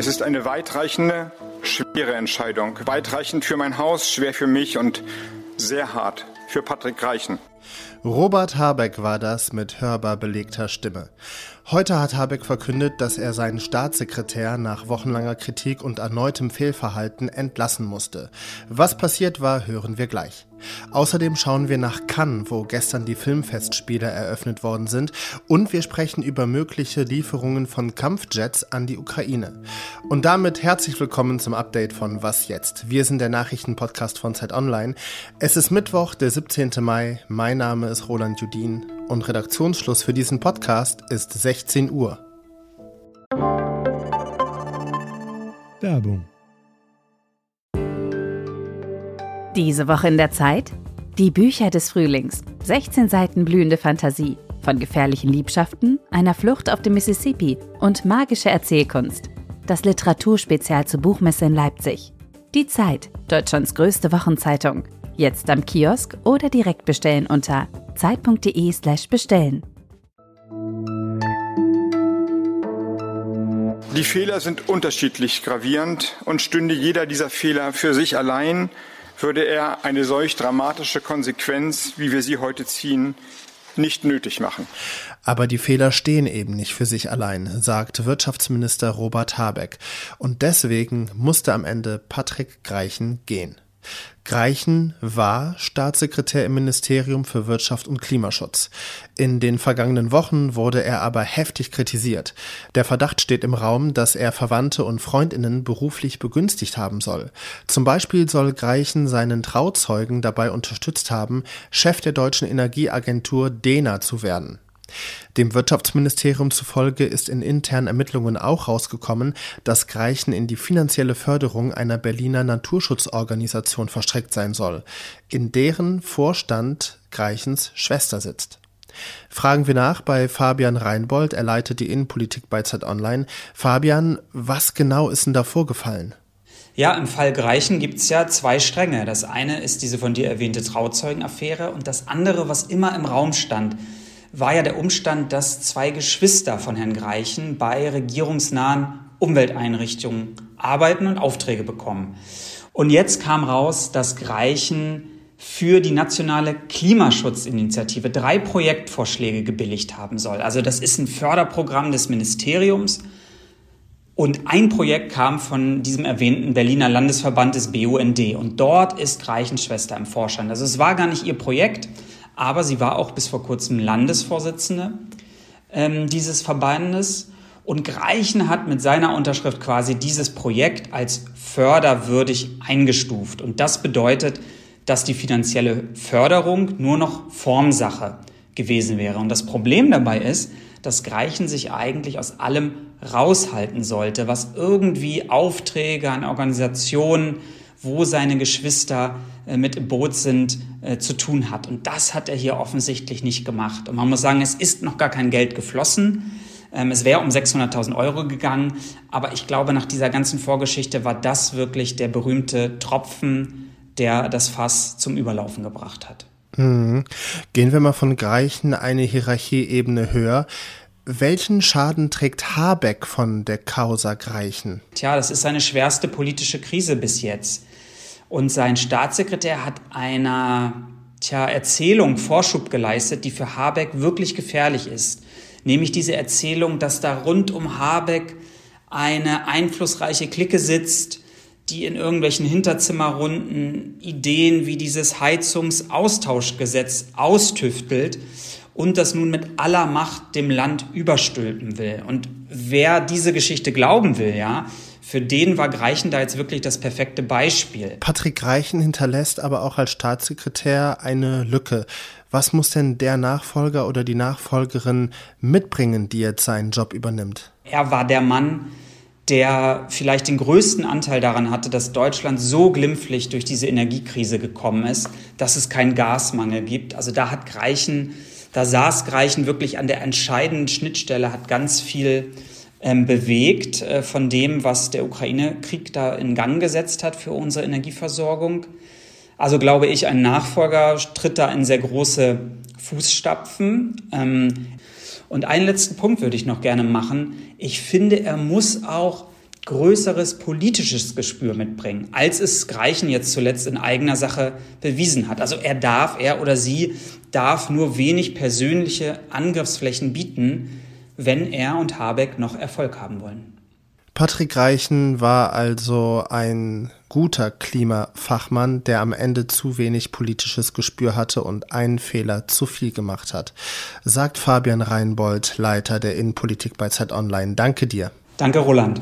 Es ist eine weitreichende, schwere Entscheidung. Weitreichend für mein Haus, schwer für mich und sehr hart für Patrick Reichen. Robert Habeck war das mit hörbar belegter Stimme. Heute hat Habeck verkündet, dass er seinen Staatssekretär nach wochenlanger Kritik und erneutem Fehlverhalten entlassen musste. Was passiert war, hören wir gleich. Außerdem schauen wir nach Cannes, wo gestern die Filmfestspiele eröffnet worden sind, und wir sprechen über mögliche Lieferungen von Kampfjets an die Ukraine. Und damit herzlich willkommen zum Update von Was jetzt? Wir sind der Nachrichtenpodcast von Zeit Online. Es ist Mittwoch, der 17. Mai. Mein Name ist Roland Judin und Redaktionsschluss für diesen Podcast ist 16 Uhr. Werbung. Diese Woche in der Zeit? Die Bücher des Frühlings. 16 Seiten blühende Fantasie. Von gefährlichen Liebschaften, einer Flucht auf dem Mississippi und magische Erzählkunst. Das Literaturspezial zur Buchmesse in Leipzig. Die Zeit, Deutschlands größte Wochenzeitung. Jetzt am Kiosk oder direkt bestellen unter zeit.de/slash bestellen. Die Fehler sind unterschiedlich gravierend und stünde jeder dieser Fehler für sich allein, würde er eine solch dramatische Konsequenz, wie wir sie heute ziehen, nicht nötig machen. Aber die Fehler stehen eben nicht für sich allein, sagt Wirtschaftsminister Robert Habeck. Und deswegen musste am Ende Patrick Greichen gehen. Greichen war Staatssekretär im Ministerium für Wirtschaft und Klimaschutz. In den vergangenen Wochen wurde er aber heftig kritisiert. Der Verdacht steht im Raum, dass er Verwandte und Freundinnen beruflich begünstigt haben soll. Zum Beispiel soll Greichen seinen Trauzeugen dabei unterstützt haben, Chef der deutschen Energieagentur DENA zu werden. Dem Wirtschaftsministerium zufolge ist in internen Ermittlungen auch rausgekommen, dass Greichen in die finanzielle Förderung einer Berliner Naturschutzorganisation verstrickt sein soll, in deren Vorstand Greichens Schwester sitzt. Fragen wir nach bei Fabian Reinbold, er leitet die Innenpolitik bei Zeit Online. Fabian, was genau ist denn da vorgefallen? Ja, im Fall Greichen gibt es ja zwei Stränge. Das eine ist diese von dir erwähnte Trauzeugenaffäre und das andere, was immer im Raum stand, war ja der Umstand, dass zwei Geschwister von Herrn Greichen bei regierungsnahen Umwelteinrichtungen arbeiten und Aufträge bekommen. Und jetzt kam raus, dass Greichen für die nationale Klimaschutzinitiative drei Projektvorschläge gebilligt haben soll. Also das ist ein Förderprogramm des Ministeriums. Und ein Projekt kam von diesem erwähnten Berliner Landesverband des BUND. Und dort ist Greichens Schwester im Vorstand. Also es war gar nicht ihr Projekt, aber sie war auch bis vor kurzem Landesvorsitzende ähm, dieses Verbandes. Und Greichen hat mit seiner Unterschrift quasi dieses Projekt als förderwürdig eingestuft. Und das bedeutet, dass die finanzielle Förderung nur noch Formsache gewesen wäre. Und das Problem dabei ist, dass Greichen sich eigentlich aus allem raushalten sollte, was irgendwie Aufträge an Organisationen, wo seine Geschwister äh, mit im Boot sind, äh, zu tun hat. Und das hat er hier offensichtlich nicht gemacht. Und man muss sagen, es ist noch gar kein Geld geflossen. Ähm, es wäre um 600.000 Euro gegangen. Aber ich glaube, nach dieser ganzen Vorgeschichte war das wirklich der berühmte Tropfen, der das Fass zum Überlaufen gebracht hat. Mhm. Gehen wir mal von Greichen eine Hierarchieebene höher. Welchen Schaden trägt Habeck von der Causa Greichen? Tja, das ist seine schwerste politische Krise bis jetzt. Und sein Staatssekretär hat einer tja, Erzählung Vorschub geleistet, die für Habeck wirklich gefährlich ist. Nämlich diese Erzählung, dass da rund um Habeck eine einflussreiche Clique sitzt, die in irgendwelchen Hinterzimmerrunden Ideen wie dieses Heizungsaustauschgesetz austüftelt und das nun mit aller Macht dem Land überstülpen will. Und wer diese Geschichte glauben will, ja, für den war Greichen da jetzt wirklich das perfekte Beispiel. Patrick Greichen hinterlässt aber auch als Staatssekretär eine Lücke. Was muss denn der Nachfolger oder die Nachfolgerin mitbringen, die jetzt seinen Job übernimmt? Er war der Mann, der vielleicht den größten Anteil daran hatte, dass Deutschland so glimpflich durch diese Energiekrise gekommen ist, dass es keinen Gasmangel gibt. Also da hat Greichen, da saß Greichen wirklich an der entscheidenden Schnittstelle, hat ganz viel ähm, bewegt äh, von dem, was der Ukraine-Krieg da in Gang gesetzt hat für unsere Energieversorgung. Also glaube ich, ein Nachfolger tritt da in sehr große Fußstapfen. Ähm, Und einen letzten Punkt würde ich noch gerne machen. Ich finde, er muss auch größeres politisches Gespür mitbringen, als es Greichen jetzt zuletzt in eigener Sache bewiesen hat. Also er darf, er oder sie darf nur wenig persönliche Angriffsflächen bieten, wenn er und Habeck noch Erfolg haben wollen. Patrick Reichen war also ein guter Klimafachmann, der am Ende zu wenig politisches Gespür hatte und einen Fehler zu viel gemacht hat, sagt Fabian Reinbold, Leiter der Innenpolitik bei Zeit Online. Danke dir. Danke, Roland.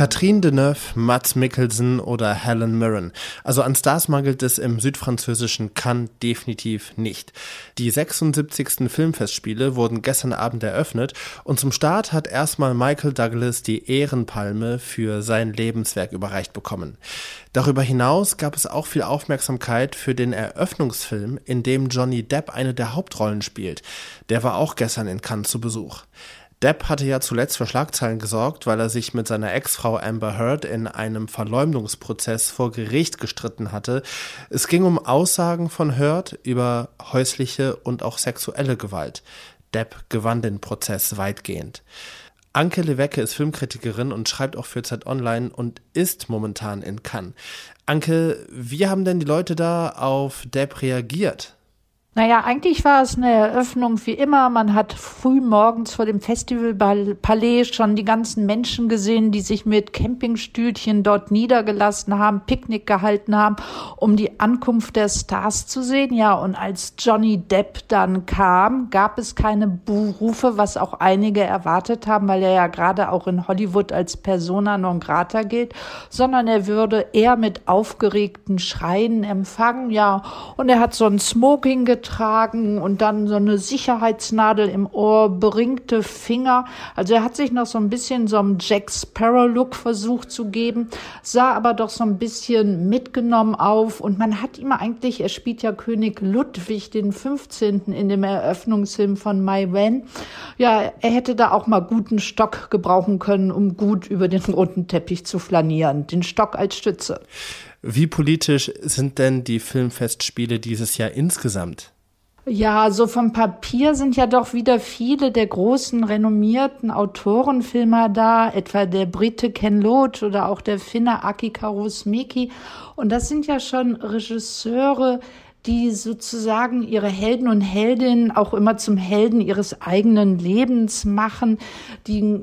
Catherine Deneuve, Mats Mikkelsen oder Helen Mirren. Also an Stars mangelt es im südfranzösischen Cannes definitiv nicht. Die 76. Filmfestspiele wurden gestern Abend eröffnet und zum Start hat erstmal Michael Douglas die Ehrenpalme für sein Lebenswerk überreicht bekommen. Darüber hinaus gab es auch viel Aufmerksamkeit für den Eröffnungsfilm, in dem Johnny Depp eine der Hauptrollen spielt. Der war auch gestern in Cannes zu Besuch. Depp hatte ja zuletzt für Schlagzeilen gesorgt, weil er sich mit seiner Ex-Frau Amber Heard in einem Verleumdungsprozess vor Gericht gestritten hatte. Es ging um Aussagen von Heard über häusliche und auch sexuelle Gewalt. Depp gewann den Prozess weitgehend. Anke Lewecke ist Filmkritikerin und schreibt auch für Zeit Online und ist momentan in Cannes. Anke, wie haben denn die Leute da auf Depp reagiert? Naja, eigentlich war es eine Eröffnung wie immer. Man hat früh morgens vor dem Festivalpalais schon die ganzen Menschen gesehen, die sich mit Campingstühlchen dort niedergelassen haben, Picknick gehalten haben, um die Ankunft der Stars zu sehen. Ja, und als Johnny Depp dann kam, gab es keine Buhrufe, was auch einige erwartet haben, weil er ja gerade auch in Hollywood als Persona non grata gilt, sondern er würde eher mit aufgeregten Schreien empfangen. Ja, und er hat so ein Smoking getragen getragen und dann so eine Sicherheitsnadel im Ohr, beringte Finger. Also er hat sich noch so ein bisschen so einem Jack Sparrow Look versucht zu geben, sah aber doch so ein bisschen mitgenommen auf und man hat ihm eigentlich, er spielt ja König Ludwig den 15. in dem Eröffnungsfilm von Mai Wen. Ja, er hätte da auch mal guten Stock gebrauchen können, um gut über den roten Teppich zu flanieren. Den Stock als Stütze. Wie politisch sind denn die Filmfestspiele dieses Jahr insgesamt? Ja, so vom Papier sind ja doch wieder viele der großen renommierten Autorenfilmer da, etwa der Brite Ken Loach oder auch der Finne Aki Kaurismäki. Und das sind ja schon Regisseure, die sozusagen ihre Helden und Heldinnen auch immer zum Helden ihres eigenen Lebens machen, die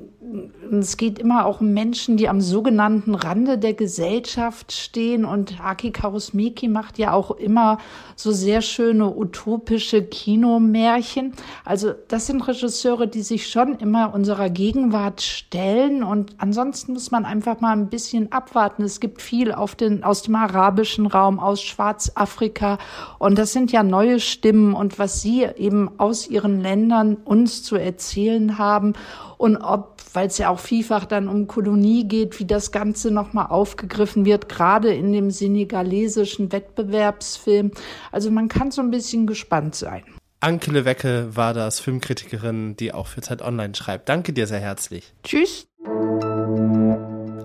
es geht immer auch um Menschen, die am sogenannten Rande der Gesellschaft stehen. Und Aki Kaurismäki macht ja auch immer so sehr schöne utopische Kinomärchen. Also das sind Regisseure, die sich schon immer unserer Gegenwart stellen. Und ansonsten muss man einfach mal ein bisschen abwarten. Es gibt viel den, aus dem arabischen Raum, aus Schwarzafrika. Und das sind ja neue Stimmen. Und was sie eben aus ihren Ländern uns zu erzählen haben und ob, weil es ja auch vielfach dann um Kolonie geht, wie das Ganze nochmal aufgegriffen wird, gerade in dem senegalesischen Wettbewerbsfilm. Also man kann so ein bisschen gespannt sein. Anke Lewecke war das, Filmkritikerin, die auch für Zeit Online schreibt. Danke dir sehr herzlich. Tschüss.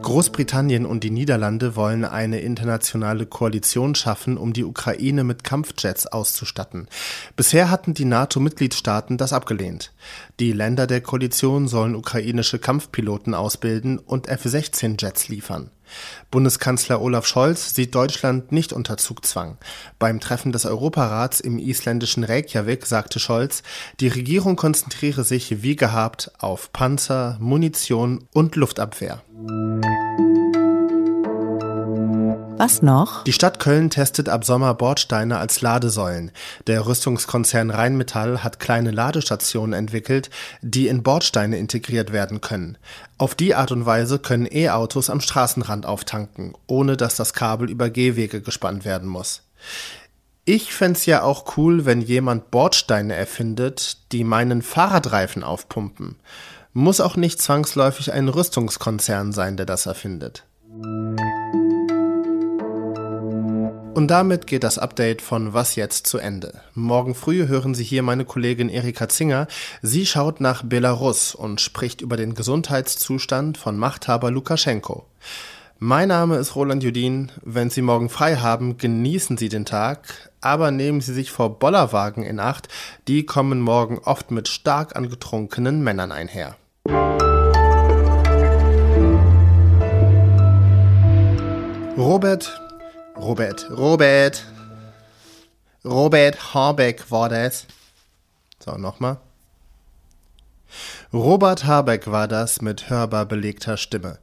Großbritannien und die Niederlande wollen eine internationale Koalition schaffen, um die Ukraine mit Kampfjets auszustatten. Bisher hatten die NATO-Mitgliedstaaten das abgelehnt. Die Länder der Koalition sollen ukrainische Kampfpiloten ausbilden und F-16-Jets liefern. Bundeskanzler Olaf Scholz sieht Deutschland nicht unter Zugzwang. Beim Treffen des Europarats im isländischen Reykjavik sagte Scholz, die Regierung konzentriere sich wie gehabt auf Panzer, Munition und Luftabwehr. Was noch? Die Stadt Köln testet ab Sommer Bordsteine als Ladesäulen. Der Rüstungskonzern Rheinmetall hat kleine Ladestationen entwickelt, die in Bordsteine integriert werden können. Auf die Art und Weise können E-Autos am Straßenrand auftanken, ohne dass das Kabel über Gehwege gespannt werden muss. Ich fände ja auch cool, wenn jemand Bordsteine erfindet, die meinen Fahrradreifen aufpumpen. Muss auch nicht zwangsläufig ein Rüstungskonzern sein, der das erfindet. Und damit geht das Update von Was jetzt zu Ende. Morgen früh hören Sie hier meine Kollegin Erika Zinger. Sie schaut nach Belarus und spricht über den Gesundheitszustand von Machthaber Lukaschenko. Mein Name ist Roland Judin. Wenn Sie morgen frei haben, genießen Sie den Tag, aber nehmen Sie sich vor Bollerwagen in Acht, die kommen morgen oft mit stark angetrunkenen Männern einher. Robert, Robert, Robert, Robert Habeck war das. So, nochmal. Robert Habeck war das mit hörbar belegter Stimme.